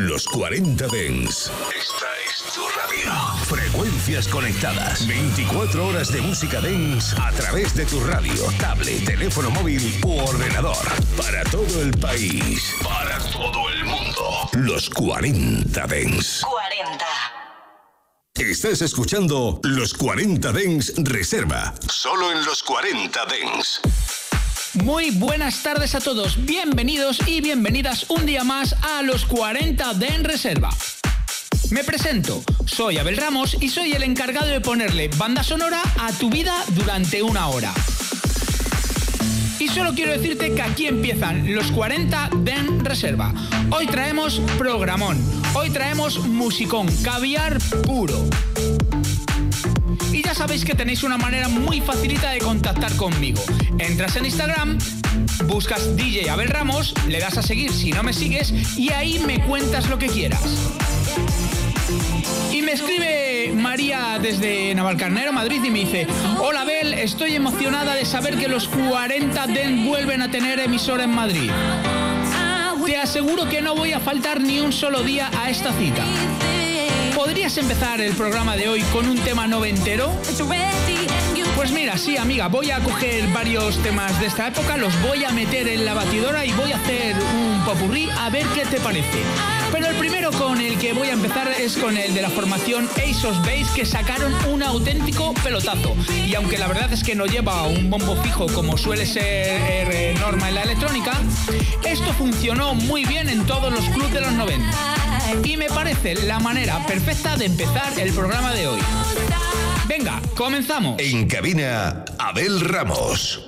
Los 40 Dens. Esta es tu radio. Frecuencias conectadas. 24 horas de música dance a través de tu radio, tablet, teléfono móvil u ordenador. Para todo el país. Para todo el mundo. Los 40 Dens. 40. Estás escuchando Los 40 Dens Reserva. Solo en los 40 Dens. Muy buenas tardes a todos, bienvenidos y bienvenidas un día más a los 40 de En Reserva. Me presento, soy Abel Ramos y soy el encargado de ponerle banda sonora a tu vida durante una hora. Y solo quiero decirte que aquí empiezan los 40 de En Reserva. Hoy traemos programón, hoy traemos musicón, caviar puro. Ya sabéis que tenéis una manera muy facilita de contactar conmigo. Entras en Instagram, buscas DJ Abel Ramos, le das a seguir si no me sigues y ahí me cuentas lo que quieras. Y me escribe María desde Navalcarnero, Madrid, y me dice, hola Abel, estoy emocionada de saber que los 40 DEN vuelven a tener emisora en Madrid. Te aseguro que no voy a faltar ni un solo día a esta cita. ¿Podrías empezar el programa de hoy con un tema noventero? Pues mira, sí, amiga, voy a coger varios temas de esta época, los voy a meter en la batidora y voy a hacer un popurrí a ver qué te parece. Pero el primero con el que voy a empezar es con el de la formación Ace Base que sacaron un auténtico pelotazo. Y aunque la verdad es que no lleva un bombo fijo como suele ser eh, norma en la electrónica, esto funcionó muy bien en todos los clubs de los 90. Y me parece la manera perfecta de empezar el programa de hoy. Venga, comenzamos. En cabina, Abel Ramos.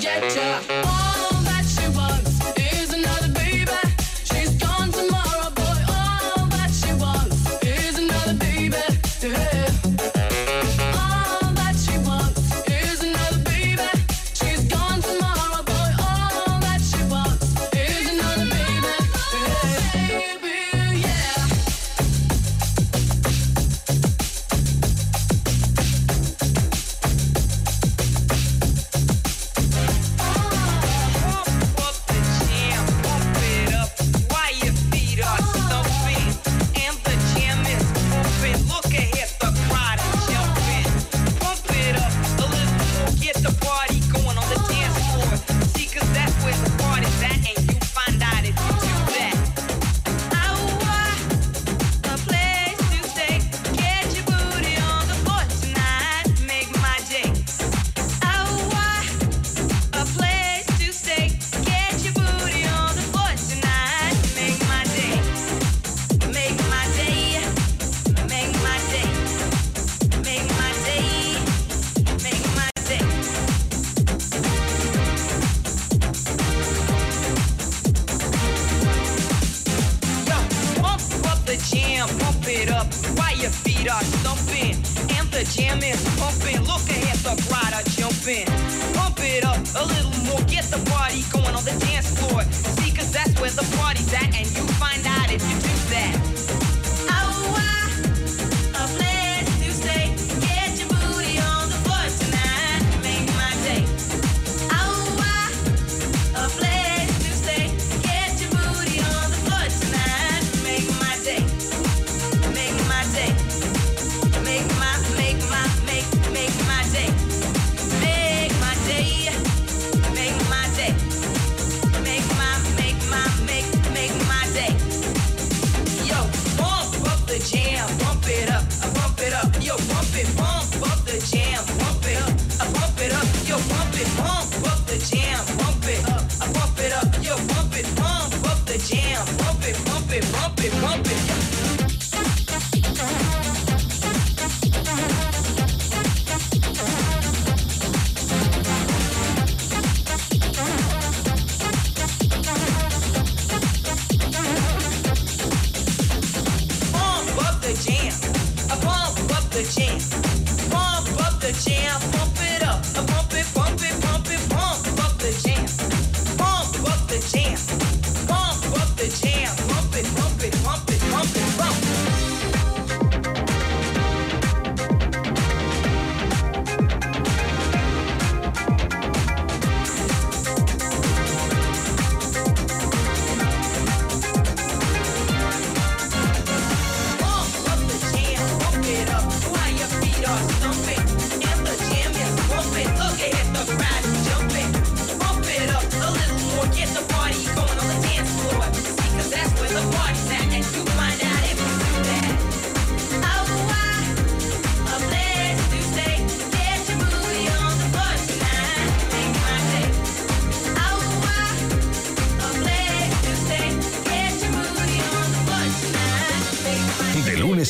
trajectory.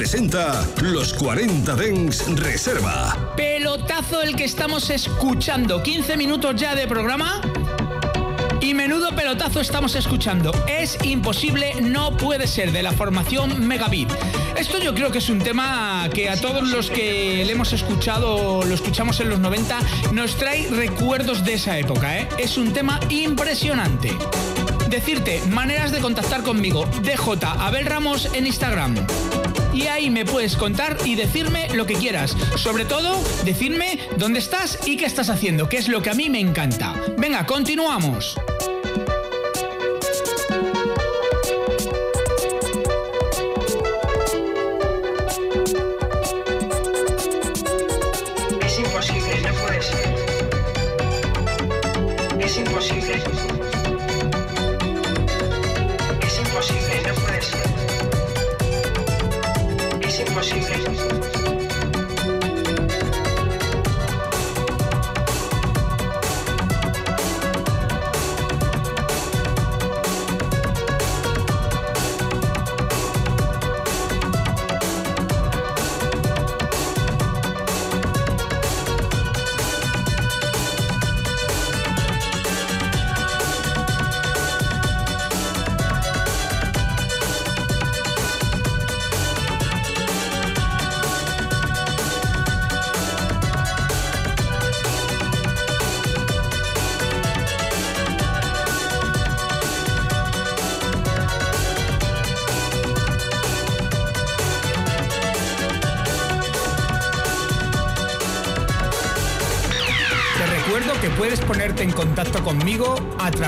Presenta Los 40 Dens Reserva. Pelotazo el que estamos escuchando. 15 minutos ya de programa. Y menudo pelotazo estamos escuchando. Es imposible, no puede ser, de la formación Megabit. Esto yo creo que es un tema que a todos los que le hemos escuchado, lo escuchamos en los 90, nos trae recuerdos de esa época. ¿eh? Es un tema impresionante. Decirte, maneras de contactar conmigo. DJ Abel Ramos en Instagram y ahí me puedes contar y decirme lo que quieras. Sobre todo, decirme dónde estás y qué estás haciendo, que es lo que a mí me encanta. Venga, continuamos.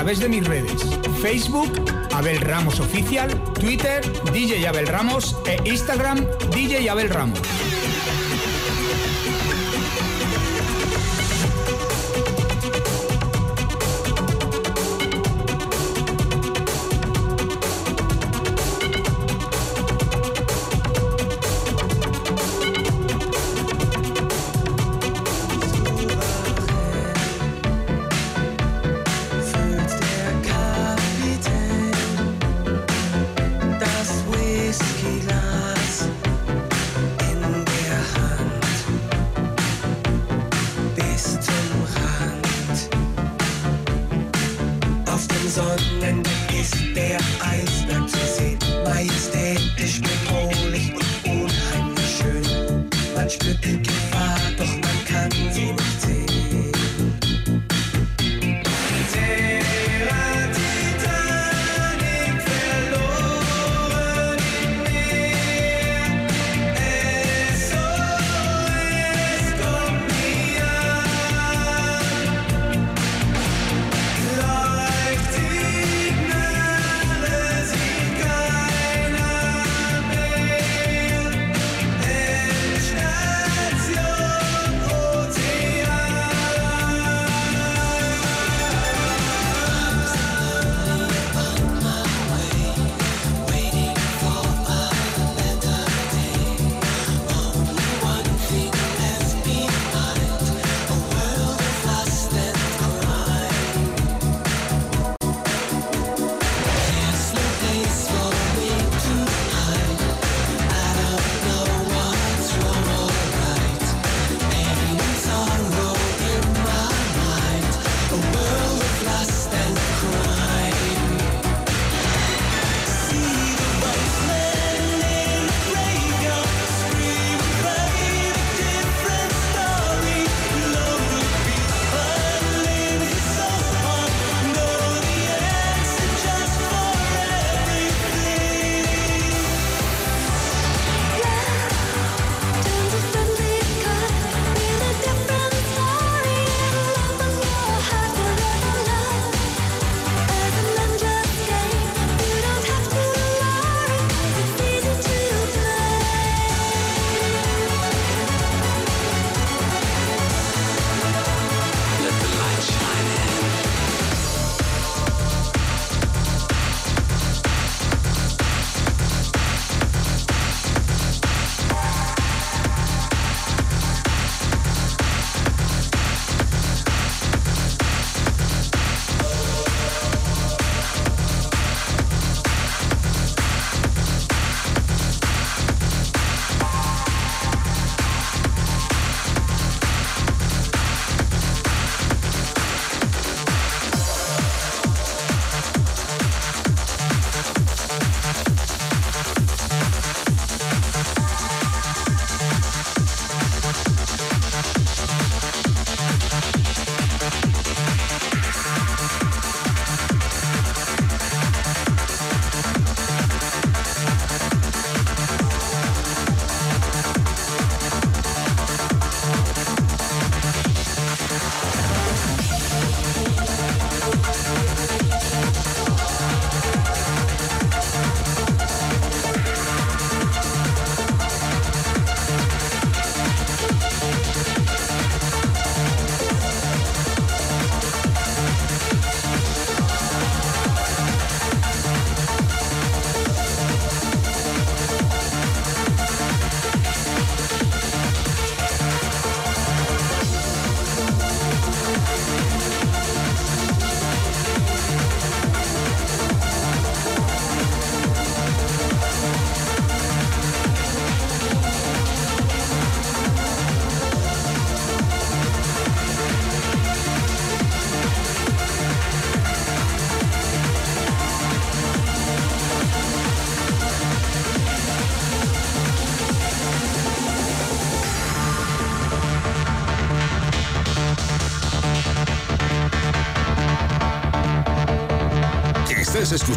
Través de mis redes. Facebook, Abel Ramos Oficial, Twitter, DJ Abel Ramos e Instagram, DJ Abel Ramos.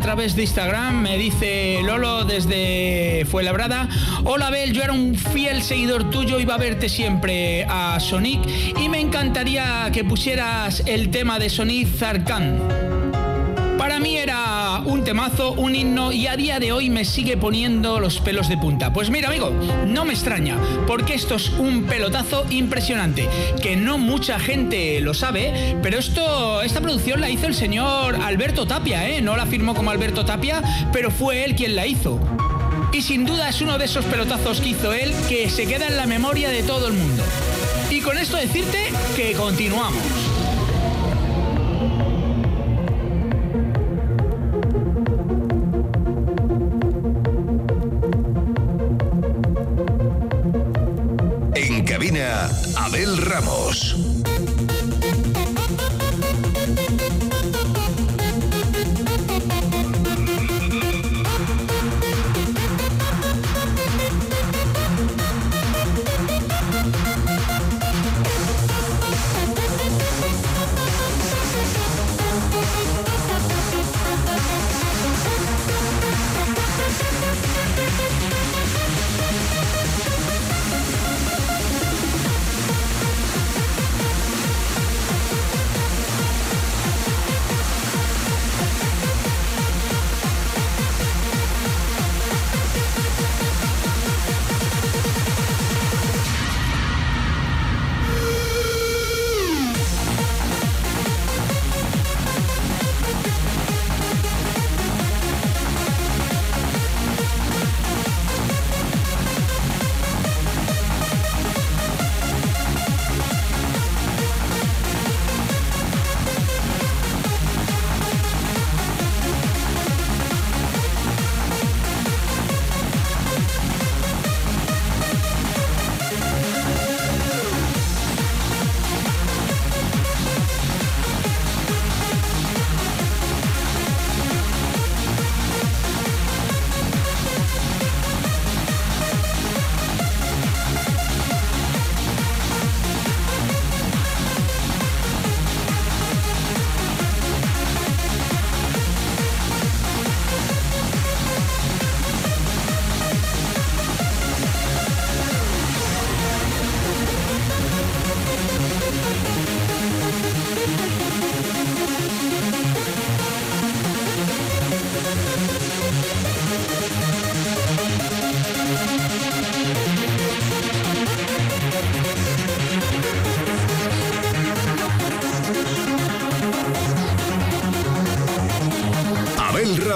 Través de Instagram, me dice Lolo desde Fuenlabrada, hola Abel, yo era un fiel seguidor tuyo, iba a verte siempre a Sonic y me encantaría que pusieras el tema de Sonic Zarkan. Un temazo, un himno y a día de hoy me sigue poniendo los pelos de punta. Pues mira amigo, no me extraña, porque esto es un pelotazo impresionante, que no mucha gente lo sabe, pero esto, esta producción la hizo el señor Alberto Tapia, ¿eh? No la firmó como Alberto Tapia, pero fue él quien la hizo. Y sin duda es uno de esos pelotazos que hizo él que se queda en la memoria de todo el mundo. Y con esto decirte que continuamos. regresamos.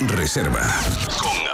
Reserva.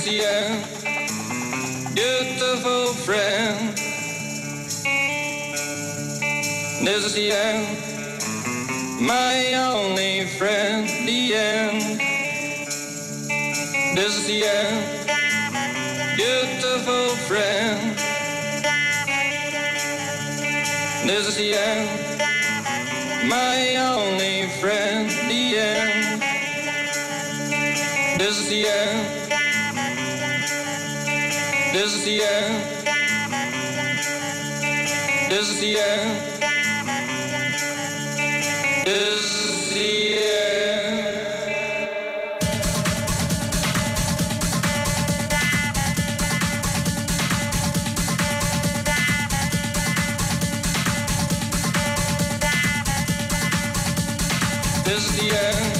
dear, beautiful friend. This is the end, my only friend, the end. This is the end, beautiful friend. This is the end, my only friend, the end. This is the end. This is the end. This is the end. This is the end. This is the end.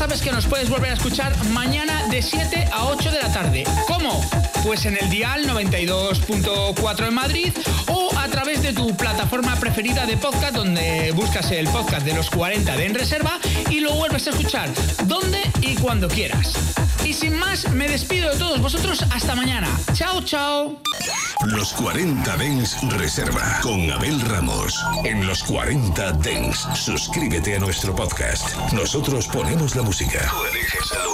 Sabes que nos puedes volver a escuchar mañana de 7 a 8 de la tarde. ¿Cómo? Pues en el dial 92.4 en Madrid o a través de tu plataforma preferida de podcast donde buscas el podcast de los 40 de En Reserva y lo vuelves a escuchar donde y cuando quieras. Y sin más, me despido de todos vosotros hasta mañana. Chao, chao. Los 40 Dens Reserva con Abel Ramos. En los 40 Dens, suscríbete a nuestro podcast. Nosotros ponemos la música. Tú eliges el